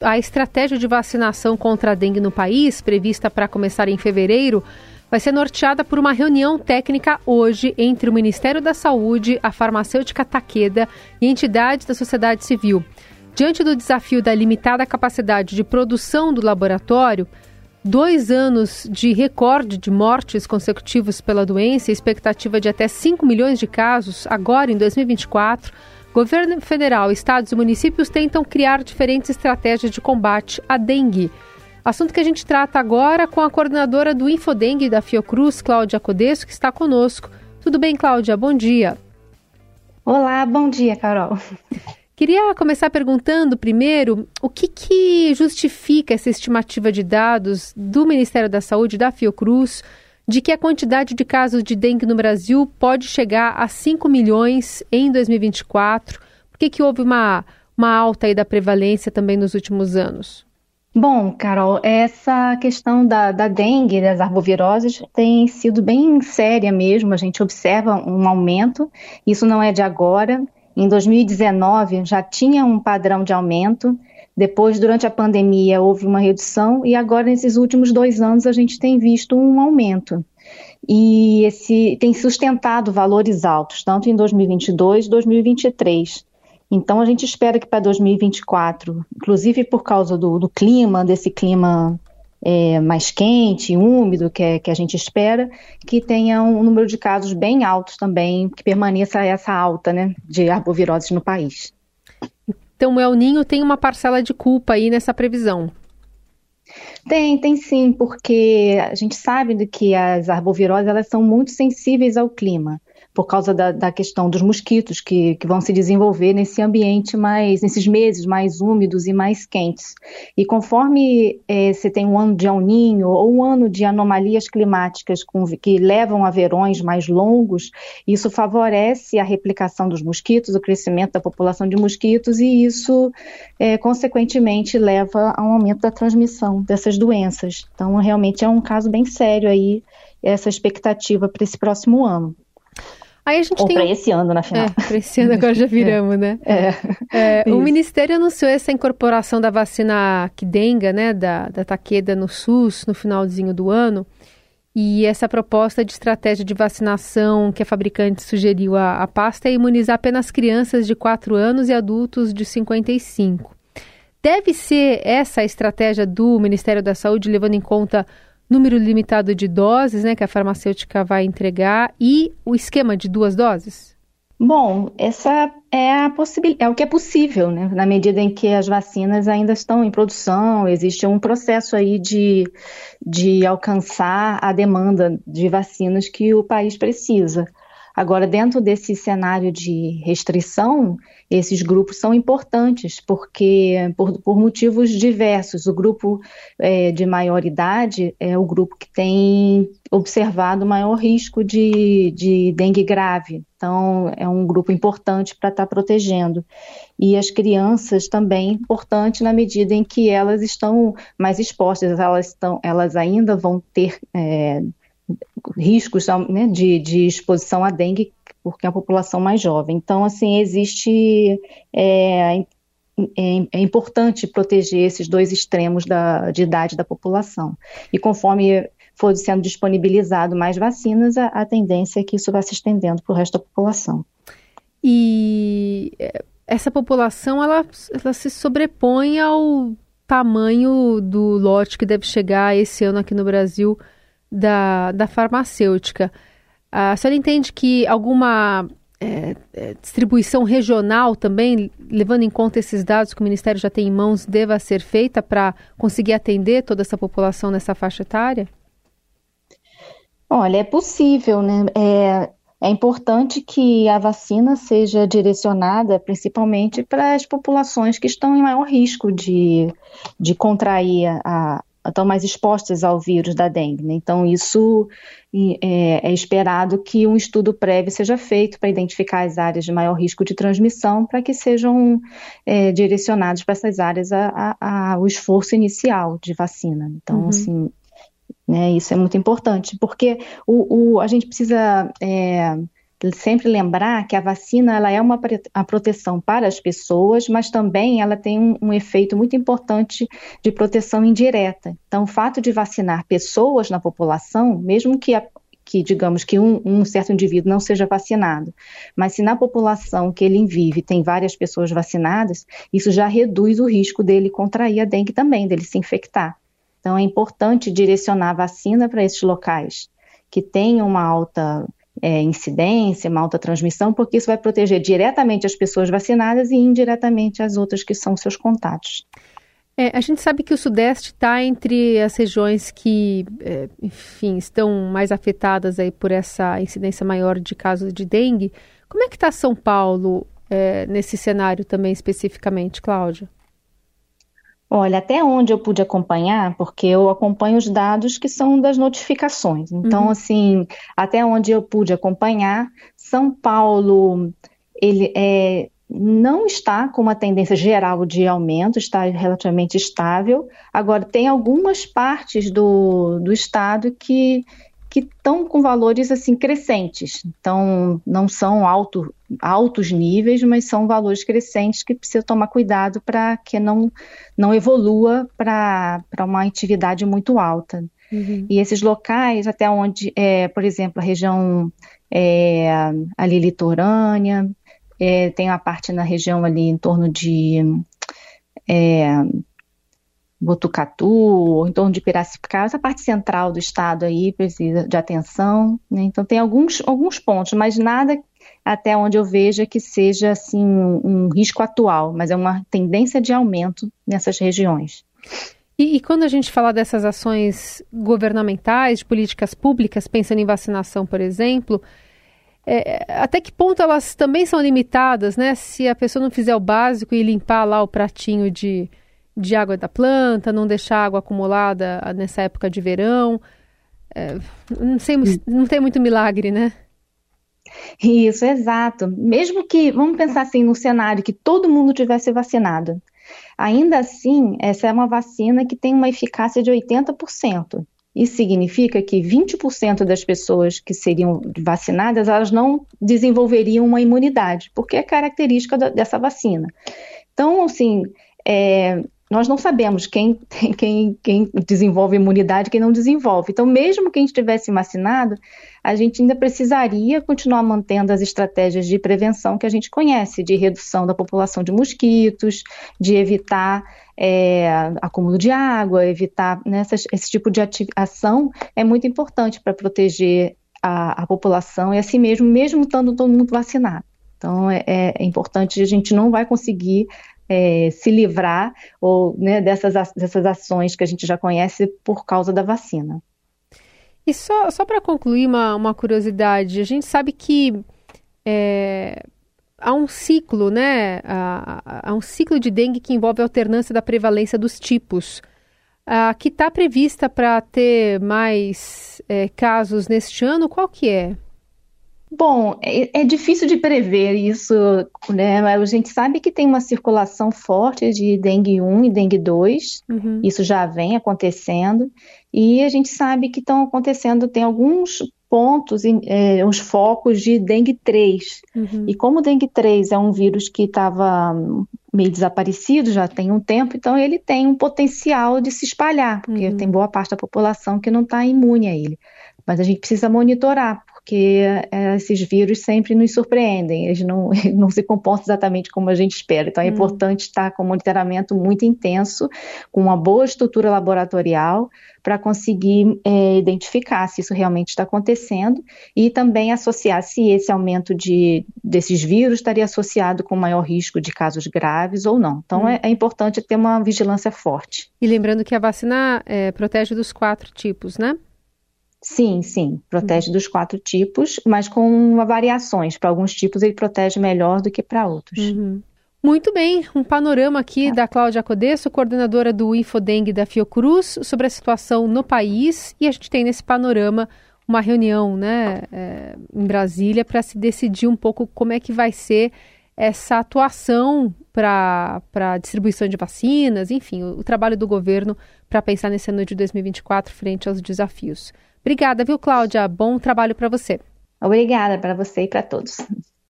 A estratégia de vacinação contra a dengue no país, prevista para começar em fevereiro, vai ser norteada por uma reunião técnica hoje entre o Ministério da Saúde, a farmacêutica Takeda e entidades da sociedade civil. Diante do desafio da limitada capacidade de produção do laboratório, dois anos de recorde de mortes consecutivos pela doença e expectativa de até 5 milhões de casos agora em 2024 Governo federal, estados e municípios tentam criar diferentes estratégias de combate à dengue. Assunto que a gente trata agora com a coordenadora do Infodengue da Fiocruz, Cláudia Codesso, que está conosco. Tudo bem, Cláudia? Bom dia. Olá, bom dia, Carol. Queria começar perguntando primeiro o que, que justifica essa estimativa de dados do Ministério da Saúde, da Fiocruz, de que a quantidade de casos de dengue no Brasil pode chegar a 5 milhões em 2024. Por que, que houve uma, uma alta aí da prevalência também nos últimos anos? Bom, Carol, essa questão da, da dengue, das arboviroses, tem sido bem séria mesmo. A gente observa um aumento, isso não é de agora. Em 2019 já tinha um padrão de aumento, depois, durante a pandemia, houve uma redução e agora, nesses últimos dois anos, a gente tem visto um aumento. E esse tem sustentado valores altos, tanto em 2022 e 2023. Então, a gente espera que para 2024, inclusive por causa do, do clima, desse clima é, mais quente, úmido que, é, que a gente espera, que tenha um número de casos bem altos também, que permaneça essa alta né, de arboviroses no país. Então, o El Ninho tem uma parcela de culpa aí nessa previsão. Tem, tem sim, porque a gente sabe que as arboviroses elas são muito sensíveis ao clima por causa da, da questão dos mosquitos que, que vão se desenvolver nesse ambiente mais, nesses meses mais úmidos e mais quentes. E conforme é, você tem um ano de El Ninho ou um ano de anomalias climáticas com, que levam a verões mais longos, isso favorece a replicação dos mosquitos, o crescimento da população de mosquitos e isso, é, consequentemente, leva a um aumento da transmissão dessas doenças. Então, realmente é um caso bem sério aí essa expectativa para esse próximo ano. Aí a gente Ou tem... para esse ano, na final. É, para esse ano agora já viramos, né? É. é o Ministério anunciou essa incorporação da vacina Kidenga, né, da, da Takeda no SUS, no finalzinho do ano. E essa proposta de estratégia de vacinação que a fabricante sugeriu à, à pasta é imunizar apenas crianças de 4 anos e adultos de 55. Deve ser essa a estratégia do Ministério da Saúde, levando em conta número limitado de doses, né, que a farmacêutica vai entregar e o esquema de duas doses? Bom, essa é a possibilidade, é o que é possível, né? Na medida em que as vacinas ainda estão em produção, existe um processo aí de, de alcançar a demanda de vacinas que o país precisa. Agora, dentro desse cenário de restrição, esses grupos são importantes, porque por, por motivos diversos. O grupo é, de maior idade é o grupo que tem observado maior risco de, de dengue grave. Então, é um grupo importante para estar tá protegendo. E as crianças também importante na medida em que elas estão mais expostas, elas, estão, elas ainda vão ter é, riscos né, de, de, exposição à dengue, porque é a população mais jovem. Então, assim, existe. É, é, é, importante proteger esses dois extremos da, de idade da população. E conforme for sendo disponibilizado mais vacinas, a, a tendência é que isso vá se estendendo para o resto da população. E é, essa população, ela, ela se sobrepõe ao tamanho do lote que deve chegar esse ano aqui no Brasil da, da farmacêutica. A senhora entende que alguma é, é, distribuição regional também, levando em conta esses dados que o Ministério já tem em mãos, deva ser feita para conseguir atender toda essa população nessa faixa etária? Olha, é possível, né? É, é importante que a vacina seja direcionada principalmente para as populações que estão em maior risco de, de contrair a, estão mais expostas ao vírus da dengue. Né? Então, isso é, é, esperado que um estudo prévio seja feito para identificar as áreas de maior risco de transmissão, para que sejam é, direcionados para essas áreas a, a, a, o esforço inicial de vacina. Então, uhum. assim, né, isso é muito importante, porque o, o a gente precisa é, sempre lembrar que a vacina ela é uma a proteção para as pessoas, mas também ela tem um, um, efeito muito importante de proteção indireta. Então, o fato de vacinar pessoas na população, mesmo que a, que digamos que um, um, certo indivíduo não seja vacinado, mas se na população que ele vive tem várias pessoas vacinadas, isso já reduz o risco dele contrair a dengue também, dele se infectar. Então é importante direcionar a vacina para esses locais que tenham uma alta é, incidência, uma alta transmissão, porque isso vai proteger diretamente as pessoas vacinadas e indiretamente as outras que são seus contatos. É, a gente sabe que o Sudeste está entre as regiões que, é, enfim, estão mais afetadas aí por essa incidência maior de casos de dengue. Como é que está São Paulo é, nesse cenário também especificamente, Cláudia? Olha, até onde eu pude acompanhar, porque eu acompanho os dados que são das notificações. Então, uhum. assim, até onde eu pude acompanhar, São Paulo ele é, não está com uma tendência geral de aumento, está relativamente estável. Agora, tem algumas partes do, do estado que que estão com valores assim crescentes. Então, não são alto, altos níveis, mas são valores crescentes que precisa tomar cuidado para que não, não evolua para uma atividade muito alta. Uhum. E esses locais, até onde, é, por exemplo, a região é, ali litorânea, é, tem a parte na região ali em torno de é, Botucatu, ou em torno de Piracicaba, essa parte central do estado aí precisa de atenção, né? Então tem alguns, alguns pontos, mas nada até onde eu veja que seja assim um, risco atual, mas é uma tendência de aumento nessas regiões. E, e, quando a gente fala dessas ações governamentais, de políticas públicas, pensando em vacinação, por exemplo, é, até que ponto elas também são limitadas, né? Se a pessoa não fizer o básico e limpar lá o pratinho de, de água da planta, não deixar água acumulada nessa época de verão. É, não, sei, não tem muito milagre, né? Isso, exato. Mesmo que, vamos pensar assim, no cenário que todo mundo tivesse vacinado. Ainda assim, essa é uma vacina que tem uma eficácia de 80%. Isso significa que 20% das pessoas que seriam vacinadas, elas não desenvolveriam uma imunidade, porque é característica dessa vacina. Então, assim, é, nós não sabemos quem, quem, quem desenvolve imunidade e quem não desenvolve. Então, mesmo que a gente tivesse vacinado, a gente ainda precisaria continuar mantendo as estratégias de prevenção que a gente conhece, de redução da população de mosquitos, de evitar é, acúmulo de água, evitar né, esse tipo de ação é muito importante para proteger a, a, população e assim mesmo, mesmo estando todo mundo vacinado. Então, é, é importante, a gente não vai conseguir é, se livrar ou né, dessas, dessas ações que a gente já conhece por causa da vacina. E só, só para concluir uma, uma curiosidade, a gente sabe que é, há um ciclo, né? Há, há, um ciclo de dengue que envolve a alternância da prevalência dos tipos. A que está prevista para ter mais é, casos neste ano, qual que é? Bom, é, é, difícil de prever isso, né? A gente sabe que tem uma circulação forte de dengue 1 e dengue 2, uhum. isso já vem acontecendo, e a gente sabe que estão acontecendo, tem alguns pontos, é, uns focos de dengue 3. Uhum. E como o dengue 3 é um vírus que estava meio desaparecido já tem um tempo, então ele tem um potencial de se espalhar, porque uhum. tem boa parte da população que não está imune a ele. Mas a gente precisa monitorar, porque é, esses vírus sempre nos surpreendem, eles não, não se comportam exatamente como a gente espera. Então é hum. importante estar com um monitoramento muito intenso, com uma boa estrutura laboratorial, para conseguir é, identificar se isso realmente está acontecendo e também associar se esse aumento de, desses vírus estaria associado com maior risco de casos graves ou não. Então hum. é, é, importante ter uma vigilância forte. E lembrando que a vacina é, protege dos quatro tipos, né? Sim, sim, protege dos quatro tipos, mas com variações. Para alguns tipos ele protege melhor do que para outros. Uhum. Muito bem, um panorama aqui tá. da Cláudia Codesso, coordenadora do Infodengue da Fiocruz, sobre a situação no país. E a gente tem nesse panorama uma reunião né, é, em Brasília para se decidir um pouco como é que vai ser essa atuação para a distribuição de vacinas, enfim, o, o trabalho do governo para pensar nesse ano de 2024 frente aos desafios. Obrigada, viu, Cláudia? Bom trabalho para você. Obrigada para você e para todos.